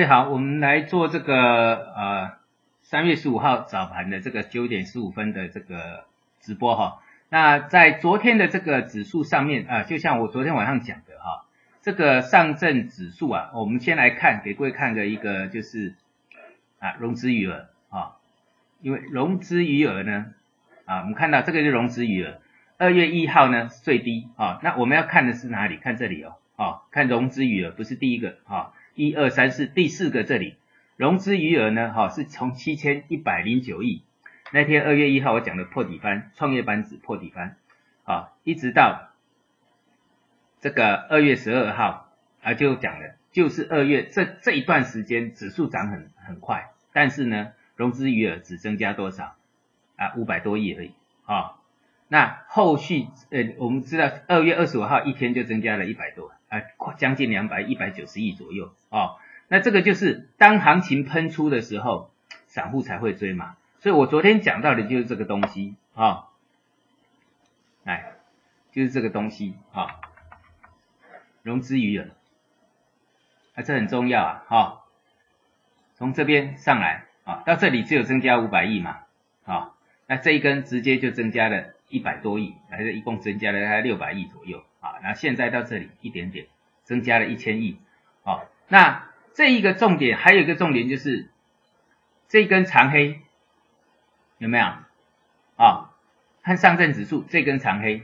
位好，我们来做这个呃三月十五号早盘的这个九点十五分的这个直播哈。那在昨天的这个指数上面啊，就像我昨天晚上讲的哈，这个上证指数啊，我们先来看给各位看的一个就是啊融资余额啊，因为融资余额呢啊，我们看到这个是融资余额，二月一号呢最低啊，那我们要看的是哪里？看这里哦，啊，看融资余额不是第一个啊。一二三四，第四个这里融资余额呢？哈，是从七千一百零九亿那天二月一号我讲的破底翻，创业板指破底翻，啊，一直到这个二月十二号啊，就讲了，就是二月这这一段时间指数涨很很快，但是呢，融资余额只增加多少啊？五百多亿而已啊。那后续呃，我们知道二月二十五号一天就增加了一百多。啊，将近两百一百九十亿左右哦。那这个就是当行情喷出的时候，散户才会追嘛。所以我昨天讲到的就是这个东西啊，来，就是这个东西啊，融资余额，啊，这很重要啊，哈。从这边上来啊，到这里只有增加五百亿嘛，啊，那这一根直接就增加了一百多亿，还是一共增加了大概六百亿左右。啊，然后现在到这里一点点，增加了一千亿，好，那这一个重点还有一个重点就是这根长黑有没有？啊，看上证指数这根长黑，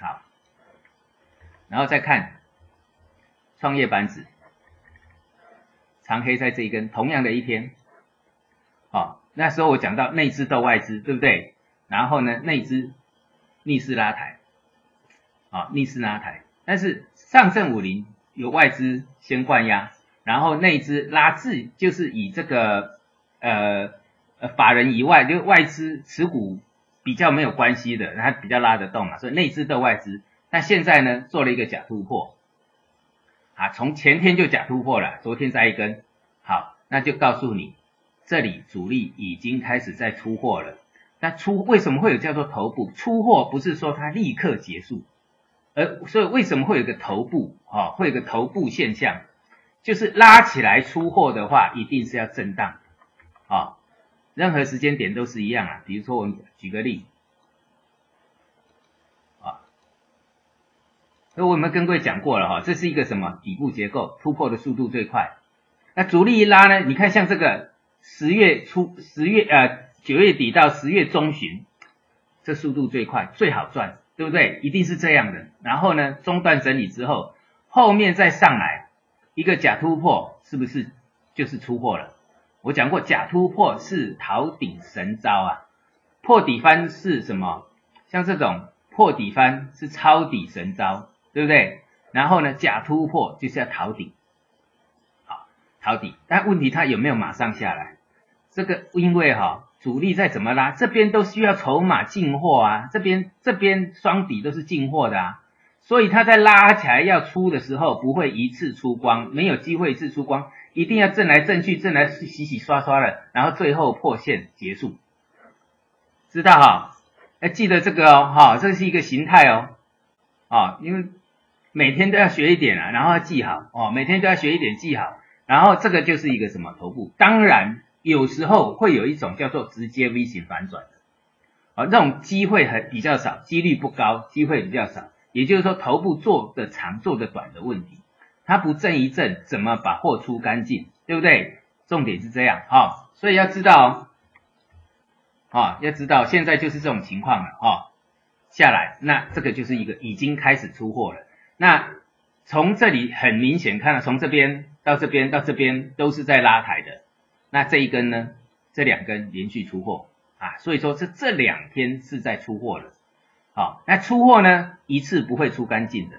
好，然后再看创业板指长黑在这一根同样的一天，好，那时候我讲到内资斗外资，对不对？然后呢，内资逆势拉抬。啊，逆势拉抬，但是上证五零有外资先灌压，然后内资拉至，就是以这个呃呃法人以外，就外资持股比较没有关系的，它比较拉得动嘛，所以内资的外资，那现在呢做了一个假突破，啊，从前天就假突破了，昨天再一根，好，那就告诉你，这里主力已经开始在出货了，那出为什么会有叫做头部出货？不是说它立刻结束。而所以为什么会有个头部啊？会有个头部现象，就是拉起来出货的话，一定是要震荡啊。任何时间点都是一样啊。比如说我们举个例啊，那我们跟各位讲过了哈，这是一个什么底部结构，突破的速度最快。那主力一拉呢？你看像这个十月初、十月呃九月底到十月中旬，这速度最快，最好赚。对不对？一定是这样的。然后呢，中断整理之后，后面再上来一个假突破，是不是就是出货了？我讲过，假突破是逃顶神招啊，破底翻是什么？像这种破底翻是抄底神招，对不对？然后呢，假突破就是要逃底，好，逃底。但问题它有没有马上下来？这个因为哈。主力再怎么拉，这边都需要筹码进货啊，这边这边双底都是进货的啊，所以它在拉起来要出的时候，不会一次出光，没有机会一次出光，一定要震来震去，震来洗洗刷刷的，然后最后破线结束，知道哈？要记得这个哦，哈，这是一个形态哦，啊，因为每天都要学一点啊，然后要记好。哦，每天都要学一点记好，然后这个就是一个什么头部，当然。有时候会有一种叫做直接 V 型反转的，啊，这种机会很比较少，几率不高，机会比较少。也就是说，头部做的长做的短的问题，它不震一震，怎么把货出干净，对不对？重点是这样啊，所以要知道，啊，要知道现在就是这种情况了啊，下来，那这个就是一个已经开始出货了。那从这里很明显看到，从这边到这边到这边都是在拉抬的。那这一根呢？这两根连续出货啊，所以说是这两天是在出货了。好，那出货呢一次不会出干净的。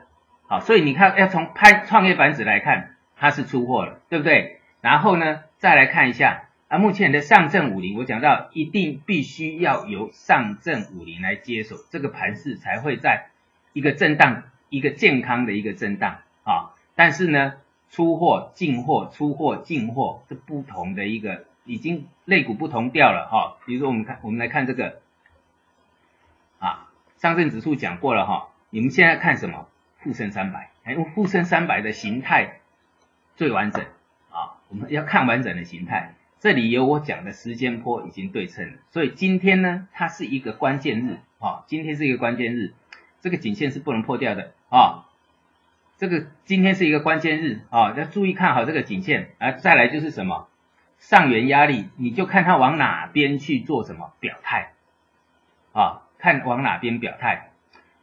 好，所以你看要从拍创业板指来看，它是出货了，对不对？然后呢再来看一下啊，目前的上证五零，我讲到一定必须要由上证五零来接手，这个盘势才会在一个震荡，一个健康的一个震荡啊。但是呢。出货、进货、出货、进货，这不同的一个已经类股不同调了哈。比如说我们看，我们来看这个啊，上证指数讲过了哈。你们现在看什么？沪深三百，哎，沪深三百的形态最完整啊。我们要看完整的形态。这里有我讲的时间波已经对称，所以今天呢，它是一个关键日啊，今天是一个关键日，这个颈线是不能破掉的啊。这个今天是一个关键日啊，要注意看好这个颈线。啊，再来就是什么上缘压力，你就看它往哪边去做什么表态啊，看往哪边表态。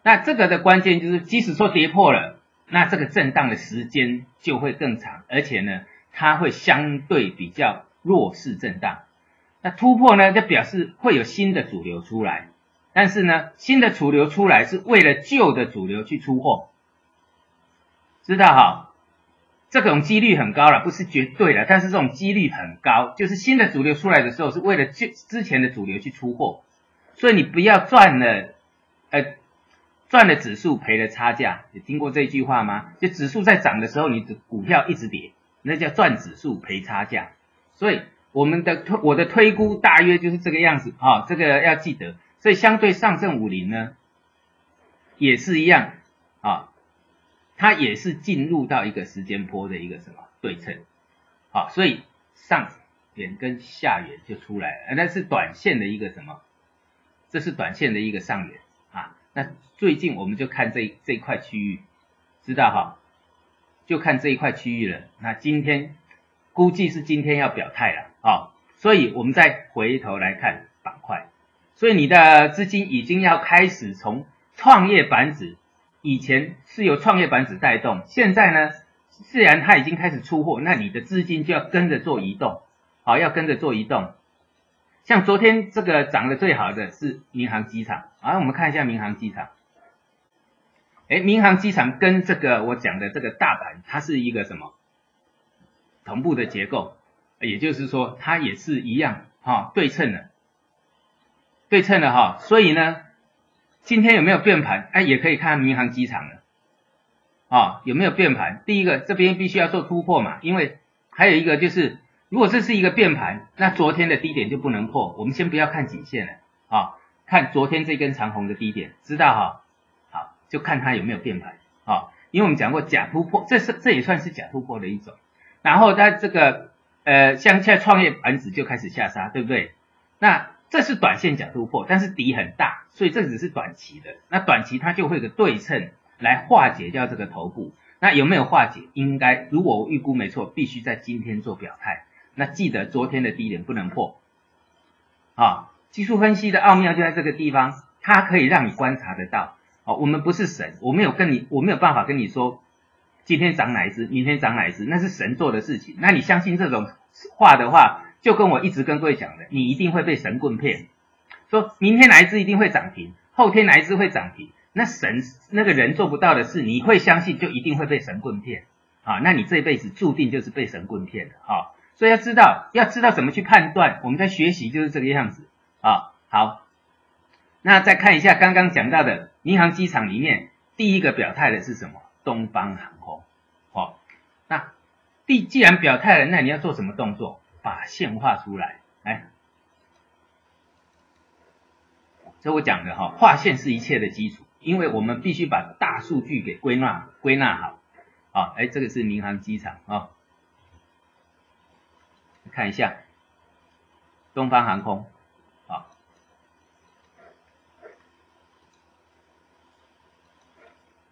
那这个的关键就是，即使说跌破了，那这个震荡的时间就会更长，而且呢，它会相对比较。弱势震荡，那突破呢，就表示会有新的主流出来，但是呢，新的主流出来是为了旧的主流去出货，知道哈？这种几率很高了，不是绝对的，但是这种几率很高，就是新的主流出来的时候是为了旧之前的主流去出货，所以你不要赚了，呃，赚了指数赔了差价，你听过这句话吗？就指数在涨的时候，你的股票一直跌，那叫赚指数赔差价。所以我们的推我的推估大约就是这个样子啊，这个要记得。所以相对上证五零呢，也是一样，它也是进入到一个时间波的一个什么对称，好，所以上缘跟下缘就出来了，那是短线的一个什么？这是短线的一个上缘啊。那最近我们就看这这一块区域，知道哈？就看这一块区域了。那今天。估计是今天要表态了啊，所以我们再回头来看板块，所以你的资金已经要开始从创业板指，以前是由创业板指带动，现在呢，既然它已经开始出货，那你的资金就要跟着做移动，好，要跟着做移动。像昨天这个涨得最好的是民航机场，啊，我们看一下民航机场，哎，民航机场跟这个我讲的这个大盘，它是一个什么？同步的结构，也就是说，它也是一样哈，对称的，对称的哈。所以呢，今天有没有变盘？哎，也可以看民航机场了，啊，有没有变盘？第一个，这边必须要做突破嘛，因为还有一个就是，如果这是一个变盘，那昨天的低点就不能破。我们先不要看颈线了，啊，看昨天这根长红的低点，知道哈？好，就看它有没有变盘，啊，因为我们讲过假突破，这是这也算是假突破的一种。然后它这个呃，像现在创业板指就开始下杀，对不对？那这是短线假突破，但是底很大，所以这只是短期的。那短期它就会有个对称来化解掉这个头部。那有没有化解？应该如果我预估没错，必须在今天做表态。那记得昨天的低点不能破啊。技术分析的奥妙就在这个地方，它可以让你观察得到。哦，我们不是神，我没有跟你，我没有办法跟你说。今天涨哪一只，明天涨哪一只，那是神做的事情。那你相信这种话的话，就跟我一直跟各位讲的，你一定会被神棍骗。说明天哪一只一定会涨停，后天哪一只会涨停，那神那个人做不到的事，你会相信，就一定会被神棍骗啊！那你这辈子注定就是被神棍骗的啊！所以要知道，要知道怎么去判断。我们在学习就是这个样子啊。好，那再看一下刚刚讲到的民航机场里面，第一个表态的是什么？东方航空，好，那既既然表态了，那你要做什么动作？把线画出来，来，这我讲的哈，画线是一切的基础，因为我们必须把大数据给归纳归纳好，啊，哎，这个是民航机场啊，看一下东方航空。啊。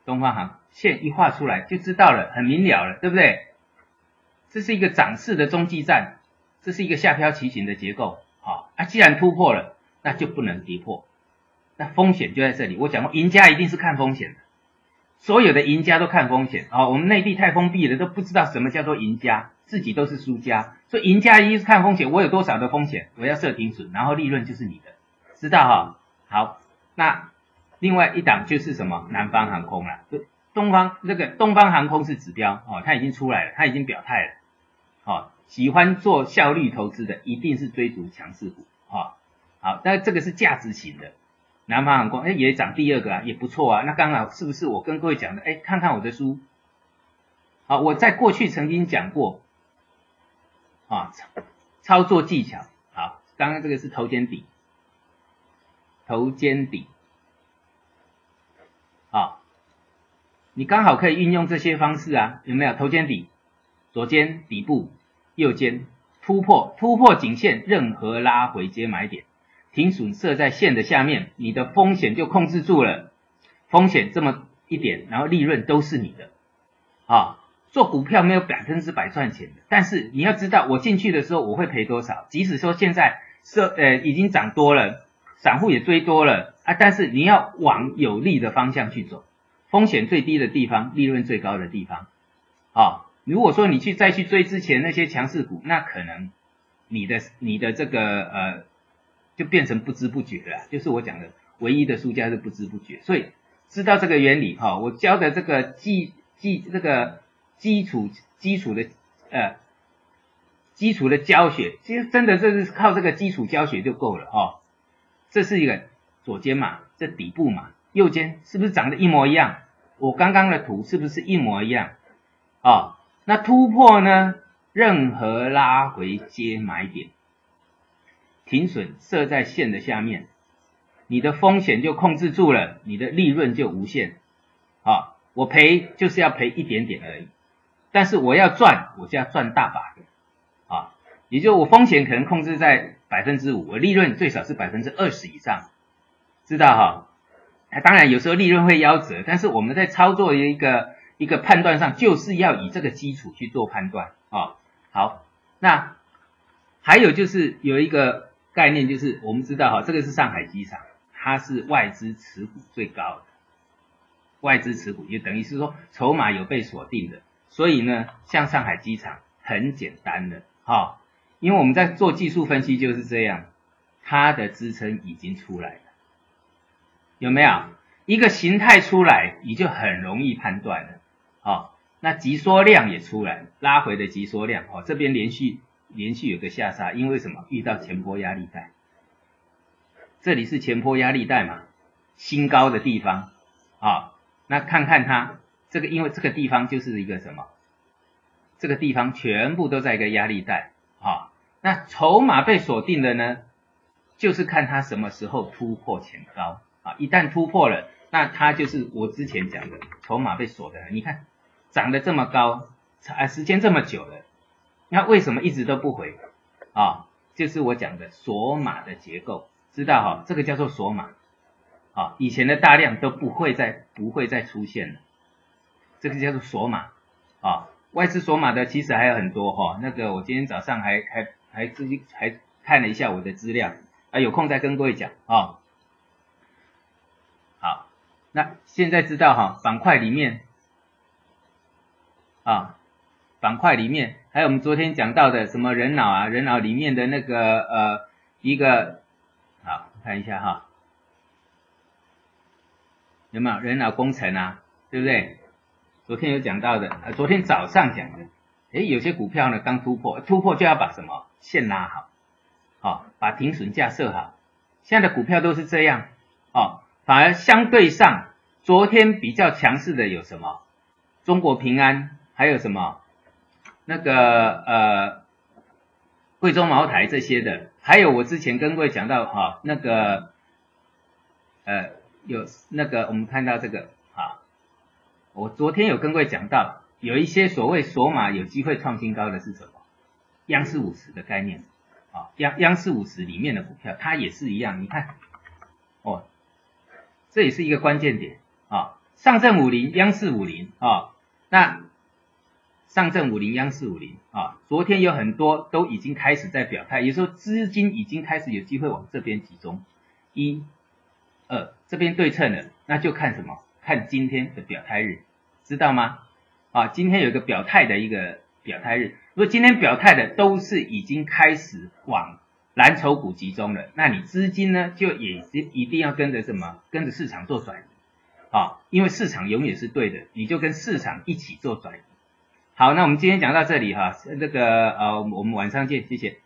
东方航线一画出来就知道了，很明了了，对不对？这是一个展示的中继站，这是一个下漂旗形的结构，好啊。既然突破了，那就不能跌破，那风险就在这里。我讲过，赢家一定是看风险的，所有的赢家都看风险啊。我们内地太封闭了，都不知道什么叫做赢家，自己都是输家。所以赢家一是看风险，我有多少的风险，我要设停损，然后利润就是你的，知道哈？好，那。另外一档就是什么南方航空了，东方这个东方航空是指标哦，它已经出来了，它已经表态了，哦，喜欢做效率投资的一定是追逐强势股，哦，好，那这个是价值型的。南方航空，哎，也涨第二个啊，也不错啊，那刚好是不是我跟各位讲的？哎，看看我的书，好，我在过去曾经讲过，啊，操作技巧，好，刚刚这个是头肩底，头肩底。啊，你刚好可以运用这些方式啊，有没有？头肩底、左肩底部，右肩突破突破颈线，任何拉回接买点，停损设在线的下面，你的风险就控制住了。风险这么一点，然后利润都是你的啊。做股票没有百分之百赚钱的，但是你要知道，我进去的时候我会赔多少。即使说现在设呃已经涨多了，散户也追多了啊，但是你要往有利的方向去走，风险最低的地方，利润最高的地方啊。如果说你去再去追之前那些强势股，那可能你的你的这个呃就变成不知不觉了，就是我讲的唯一的输家是不知不觉。所以知道这个原理哈，我教的这个基基这个。基础基础的呃基础的教学，其实真的这是靠这个基础教学就够了哦。这是一个左肩嘛，这底部嘛，右肩是不是长得一模一样？我刚刚的图是不是一模一样？哦，那突破呢？任何拉回接买点，停损设在线的下面，你的风险就控制住了，你的利润就无限。啊，我赔就是要赔一点点而已。但是我要赚，我就要赚大把的啊！也就我风险可能控制在百分之五，我利润最少是百分之二十以上，知道哈？当然有时候利润会夭折，但是我们在操作一个一个判断上，就是要以这个基础去做判断。啊。好，那还有就是有一个概念，就是我们知道哈，这个是上海机场，它是外资持股最高的，外资持股也等于是说筹码有被锁定的。所以呢，像上海机场很简单的。哈，因为我们在做技术分析就是这样，它的支撑已经出来了，有没有？一个形态出来，你就很容易判断了，好，那急缩量也出来，拉回的急缩量哦，这边连续连续有个下杀，因为什么？遇到前波压力带，这里是前波压力带嘛，新高的地方啊，那看看它。这个因为这个地方就是一个什么？这个地方全部都在一个压力带啊。那筹码被锁定的呢，就是看它什么时候突破前高啊。一旦突破了，那它就是我之前讲的筹码被锁的。你看涨得这么高，啊时间这么久了，那为什么一直都不回啊？就是我讲的锁码的结构，知道哈？这个叫做锁码啊。以前的大量都不会再不会再出现了。这个叫做锁码啊，外资锁码的其实还有很多哈。那个我今天早上还还还自己还看了一下我的资料啊，有空再跟各位讲啊。那现在知道哈，板块里面啊，板块里面还有我们昨天讲到的什么人脑啊，人脑里面的那个呃一个，好看一下哈，有没有人脑工程啊，对不对？昨天有讲到的，呃，昨天早上讲的，诶，有些股票呢刚突破，突破就要把什么线拉好，好，把停损价设好。现在的股票都是这样，哦，反而相对上，昨天比较强势的有什么？中国平安，还有什么？那个呃，贵州茅台这些的，还有我之前跟各位讲到，哈，那个呃，有那个我们看到这个。我昨天有跟各位讲到，有一些所谓索马有机会创新高的是什么？央视五十的概念啊，央央视五十里面的股票，它也是一样。你看，哦，这也是一个关键点啊。上证五零、央视五零啊，那上证五零、央视五零啊，昨天有很多都已经开始在表态，也就是说资金已经开始有机会往这边集中。一、二，这边对称了，那就看什么？看今天的表态日，知道吗？啊，今天有一个表态的一个表态日。如果今天表态的都是已经开始往蓝筹股集中了，那你资金呢就也是一定要跟着什么？跟着市场做转移啊，因为市场永远是对的，你就跟市场一起做转移。好，那我们今天讲到这里哈，那个呃，我们晚上见，谢谢。